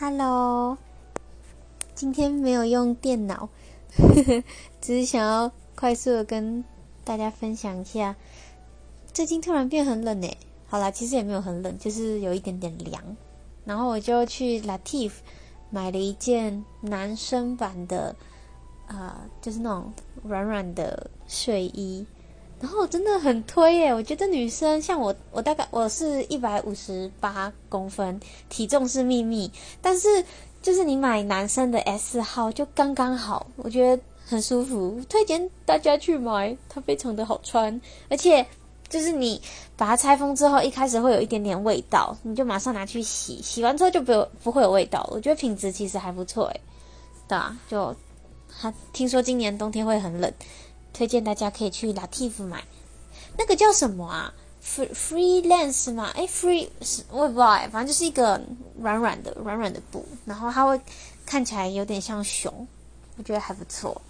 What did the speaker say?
Hello，今天没有用电脑，只是想要快速的跟大家分享一下，最近突然变很冷诶。好啦，其实也没有很冷，就是有一点点凉。然后我就去 Latif 买了一件男生版的，啊，就是那种软软的睡衣。然后真的很推耶！我觉得女生像我，我大概我是一百五十八公分，体重是秘密，但是就是你买男生的 S 号就刚刚好，我觉得很舒服，推荐大家去买，它非常的好穿，而且就是你把它拆封之后，一开始会有一点点味道，你就马上拿去洗，洗完之后就不不会有味道，我觉得品质其实还不错诶。对啊，就他听说今年冬天会很冷。推荐大家可以去 Latif 买，那个叫什么啊？Free Freelance 吗？哎，Free 我也不知道哎，反正就是一个软软的、软软的布，然后它会看起来有点像熊，我觉得还不错。